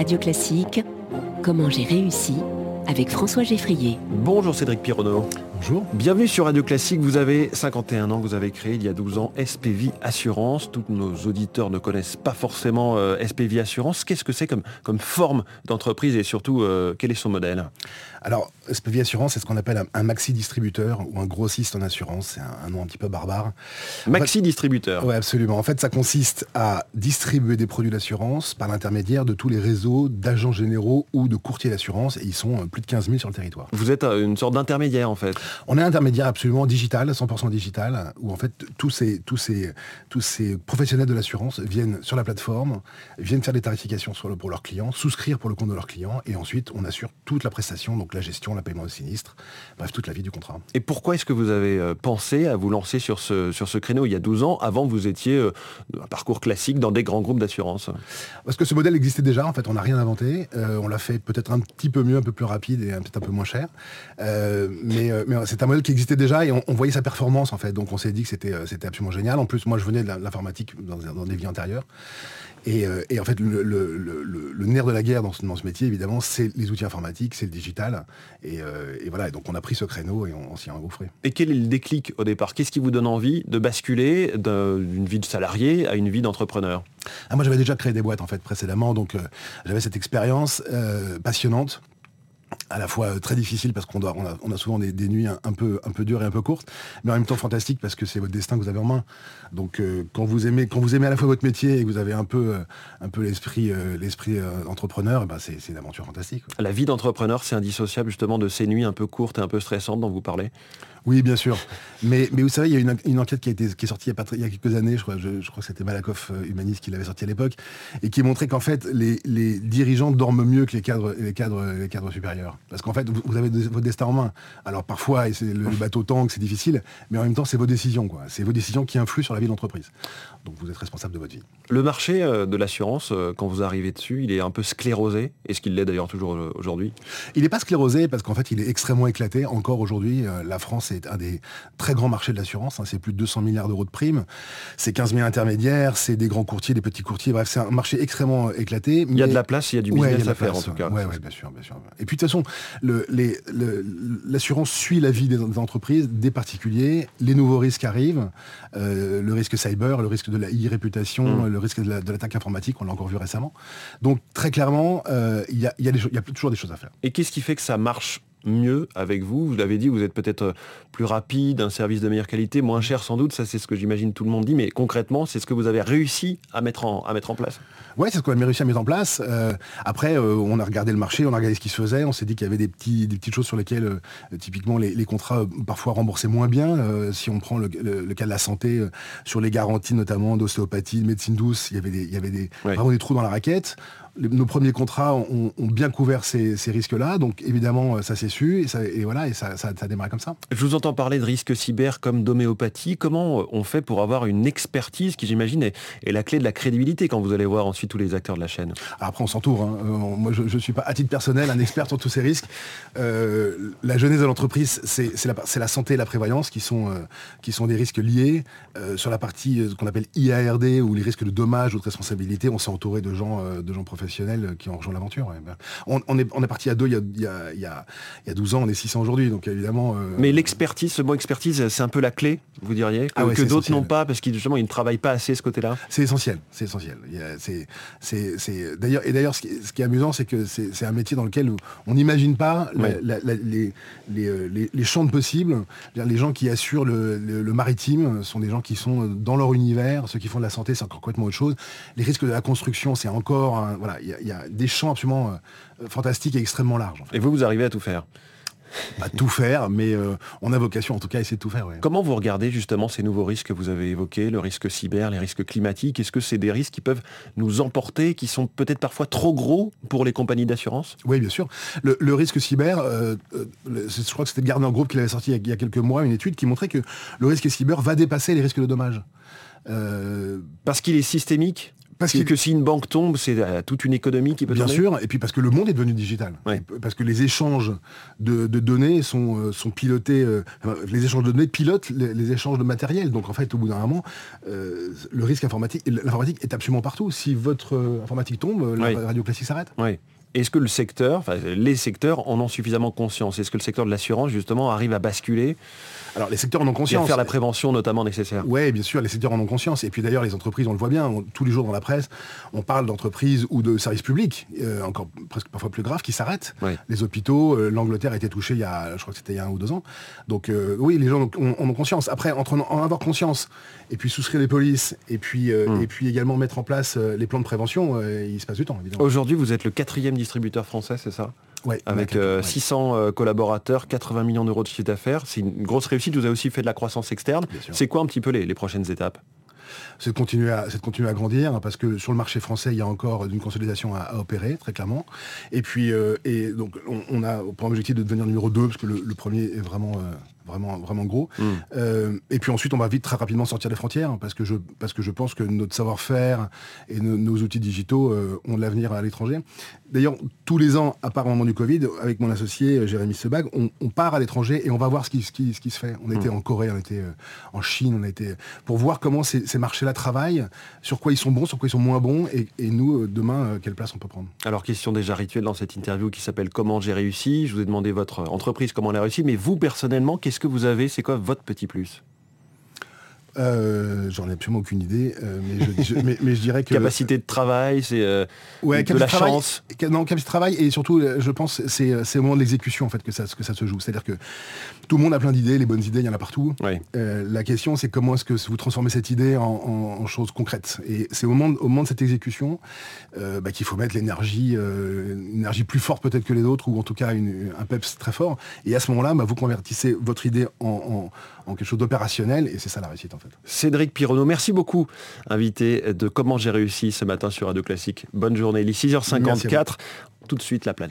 Radio Classique, Comment j'ai réussi avec François Geffrier. Bonjour Cédric Pironneau. Bonjour. Bienvenue sur Radio Classique. Vous avez 51 ans, vous avez créé il y a 12 ans SPV Assurance. Tous nos auditeurs ne connaissent pas forcément euh, SPV Assurance. Qu'est-ce que c'est comme, comme forme d'entreprise et surtout euh, quel est son modèle? Alors SPV Assurance, c'est ce qu'on appelle un, maxi distributeur ou un grossiste en assurance. C'est un, nom un petit peu barbare. Maxi distributeur. Oui, absolument. En fait, ça consiste à distribuer des produits d'assurance par l'intermédiaire de tous les réseaux d'agents généraux ou de courtiers d'assurance et ils sont euh, plus de 15 000 sur le territoire. Vous êtes une sorte d'intermédiaire en fait on est un intermédiaire absolument digital, 100% digital, où en fait tous ces, tous ces, tous ces professionnels de l'assurance viennent sur la plateforme, viennent faire des tarifications pour leurs clients, souscrire pour le compte de leurs clients, et ensuite on assure toute la prestation, donc la gestion, le paiement de sinistre, bref, toute la vie du contrat. Et pourquoi est-ce que vous avez euh, pensé à vous lancer sur ce, sur ce créneau il y a 12 ans Avant, vous étiez euh, un parcours classique dans des grands groupes d'assurance? Parce que ce modèle existait déjà, en fait, on n'a rien inventé. Euh, on l'a fait peut-être un petit peu mieux, un peu plus rapide et peut-être un peu moins cher. mais, mais c'est un modèle qui existait déjà et on, voyait sa performance en fait. Donc on s'est dit que c'était, euh, c'était absolument génial. En plus, moi je venais de l'informatique dans, des vies antérieures. Et, euh, en fait, le, nerf de la guerre dans ce, métier, évidemment, c'est les outils informatiques, c'est le digital. Et, euh, voilà, donc on a pris ce créneau et on, s'y a engouffré. Et quel est le déclic au départ? Qu'est-ce qui vous donne envie de basculer d'une vie de salarié à une vie d'entrepreneur? Ah, Moi, j'avais déjà créé des boîtes en fait précédemment, donc j'avais cette expérience passionnante à la fois très difficile parce qu'on on a, souvent des, nuits un, peu, un peu dures et un peu courtes, mais en même temps fantastique parce que c'est votre destin que vous avez en main. Donc euh, quand vous aimez, quand vous aimez à la fois votre métier et que vous avez un peu, euh, un peu l'esprit, euh, l'esprit entrepreneur, ben c'est, une aventure fantastique. La vie d'entrepreneur, c'est indissociable justement de ces nuits un peu courtes et un peu stressantes dont vous parlez. Oui, bien sûr. Mais, mais vous savez, il y a une, enquête qui, a été, qui est sortie il y a, pas, il y a quelques années, je crois, je, crois que c'était Malakoff Humaniste qui l'avait sorti à l'époque, et qui montrait qu'en fait, les, les, dirigeants dorment mieux que les cadres, les cadres, les cadres supérieurs. Parce qu'en fait, vous, avez votre destin en main. Alors parfois, et c'est le, bateau tank, c'est difficile, mais en même temps, c'est vos décisions. Quoi. C'est vos décisions qui influent sur la vie de l'entreprise. Donc vous êtes responsable de votre vie. Le marché euh, de l'assurance, euh, quand vous arrivez dessus, il est un peu sclérosé. Est-ce qu'il l'est d'ailleurs toujours euh, aujourd'hui? Il n'est pas sclérosé parce qu'en fait, il est extrêmement éclaté. Encore aujourd'hui, la France est un des très grands marchés de l'assurance. Hein. C'est plus de 200 milliards d'euros de primes. C'est 15 000 intermédiaires, c'est des grands courtiers, des petits courtiers. Bref, c'est un marché extrêmement éclaté. Il y a de la place, il y a du business à faire en tout cas. Oui, bien sûr, bien sûr. Et puis de toute façon, l'assurance suit la vie des, entreprises, des particuliers. Les nouveaux risques arrivent. le risque cyber, le risque de la e-réputation, mmh. le risque de l'attaque informatique, on l'a encore vu récemment. Donc très clairement, euh, il y, a, toujours des choses à faire. Et qu'est-ce qui fait que ça marche mieux avec vous. Vous l'avez dit, vous êtes peut-être euh, plus rapide, un service de meilleure qualité, moins cher sans doute, ça c'est ce que j'imagine tout le monde dit, mais concrètement, c'est ce que vous avez réussi à mettre en, à mettre en place. Oui, c'est ce qu'on a réussi à mettre en place. Euh, après, euh, on a regardé le marché, on a regardé ce qui se faisait, on s'est dit qu'il y avait des, petits, des petites choses sur lesquelles, typiquement, les, contrats parfois remboursaient moins bien. si on prend le, cas de la santé, sur les garanties notamment d'ostéopathie, de médecine douce, il y avait, des, il y avait des, vraiment des trous dans la raquette. Nos premiers contrats ont, bien couvert ces, risques-là, donc évidemment ça s'est et, voilà et ça, ça, démarré comme ça. Je vous entends parler de risques cyber comme d'homéopathie. Comment euh, on fait pour avoir une expertise qui j'imagine est, la clé de la crédibilité quand vous allez voir ensuite tous les acteurs de la chaîne? Après on s'entoure. Hein. Euh, moi je ne suis pas à titre personnel un expert sur tous ces risques. la jeunesse de l'entreprise c'est la, la, santé et la prévoyance qui sont, qui sont des risques liés. sur la partie qu'on appelle IARD ou les risques de dommages ou de responsabilité, on s'est entouré de gens, de gens professionnels qui ont rejoint l'aventure. On, est, on est parti à deux il y, a, il, y a, 12 ans, on est 600 aujourd'hui, donc évidemment... Euh, Mais l'expertise, ce mot expertise, c'est un peu la clé, vous diriez Que, ah d'autres n'ont pas, parce qu'ils justement ils ne travaillent pas assez ce côté-là C'est essentiel, c'est essentiel. C'est, d'ailleurs, et d'ailleurs, ce, qui est amusant, c'est que c'est, un métier dans lequel on n'imagine pas les, les, champs de possibles. Les gens qui assurent le, le, maritime sont des gens qui sont dans leur univers, ceux qui font de la santé, c'est encore complètement autre chose. Les risques de la construction, c'est encore... voilà, il y, a des champs absolument euh, fantastiques et extrêmement larges. Et vous, vous arrivez à tout faire pas tout faire, mais euh, on a vocation en tout cas à essayer de tout faire. Comment vous regardez justement ces nouveaux risques que vous avez évoqués, le risque cyber, les risques climatiques? Est-ce que c'est des risques qui peuvent nous emporter, qui sont peut-être parfois trop gros pour les compagnies d'assurance? Oui, bien sûr. Le, risque cyber, euh, je crois que c'était Gardner Group qui l'avait sorti il y, a, quelques mois, une étude qui montrait que le risque cyber va dépasser les risques de dommages. Parce qu'il est systémique? Parce que, si une banque tombe, c'est euh, toute une économie qui peut Bien sûr, et puis parce que le monde est devenu digital. Parce que les échanges de, données sont, euh, sont pilotés, euh, les échanges de données pilotent les, échanges de matériel. Donc en fait, au bout d'un moment, le risque informatique, l'informatique est absolument partout. Si votre informatique tombe, la radio classique s'arrête. Est-ce que le secteur, les secteurs en ont suffisamment conscience? Est-ce que le secteur de l'assurance, justement, arrive à basculer? Alors les secteurs en ont conscience. Et faire la prévention notamment nécessaire. Oui, bien sûr, les secteurs en ont conscience. Et puis d'ailleurs, les entreprises, on le voit bien, tous les jours dans la presse, on parle d'entreprises ou de services publics, euh, encore presque parfois plus graves, qui s'arrêtent. Les hôpitaux, euh, l'Angleterre a été touchée il y a, je crois que c'était il y a un ou deux ans. Donc euh, oui, les gens en ont, conscience. Après, entre en avoir conscience et puis souscrire les polices et puis, hmm. et puis également mettre en place les plans de prévention, il se passe du temps, évidemment. Aujourd'hui, vous êtes le quatrième distributeur français, c'est ça Ouais, avec 600 euh, collaborateurs, 80 millions d'euros de chiffre d'affaires. C'est une grosse réussite. Vous avez aussi fait de la croissance externe. C'est quoi un petit peu les, prochaines étapes c'est de continuer à, continuer à grandir hein, parce que sur le marché français, il y a encore une consolidation à, opérer, très clairement. Et puis, euh, et donc, on, a pour objectif de devenir numéro 2 parce que le, premier est vraiment euh, vraiment, vraiment gros. Hmm. Euh, et puis ensuite, on va vite très rapidement sortir des frontières parce que je, parce que je pense que notre savoir-faire et nos outils digitaux euh, ont de l'avenir à l'étranger. D'ailleurs, tous les ans, à part au moment du Covid, avec mon associé euh, Jérémy Sebag, on, part à l'étranger et on va voir ce qui, ce qui, ce qui se fait. On était hmm. en Corée, on était en Chine, on a été pour voir comment ces, ces marchés-là travaillent, sur quoi ils sont bons, sur quoi ils sont moins bons, et, et nous, demain, quelle place on peut prendre. Alors, question déjà rituelle dans cette interview qui s'appelle Comment j'ai réussi? Je vous ai demandé votre entreprise, comment elle a réussi, mais vous, personnellement, qu'est-ce que vous avez? C'est quoi votre petit plus? Euh, J'en ai absolument aucune idée, euh, mais, je, dirais que... Capacité de travail, c'est euh, de la chance Non, capacité de travail, et surtout, je pense, c'est au moment de l'exécution en fait, que, ça, que ça se joue. C'est-à-dire que tout le monde a plein d'idées, les bonnes idées, il y en a partout. la question, c'est comment est-ce que vous transformez cette idée en, choses concrètes. Et c'est au moment, au moment de cette exécution bah, qu'il faut mettre l'énergie, une énergie plus forte peut-être que les autres, ou en tout cas un peps très fort. Et à ce moment-là, bah, vous convertissez votre idée en, en quelque chose d'opérationnel, et c'est ça la réussite en fait. Cédric Pironneau, merci beaucoup, invité de Comment j'ai réussi ce matin sur Radio Classique. Bonne journée, il est 6h54, tout de suite la planète.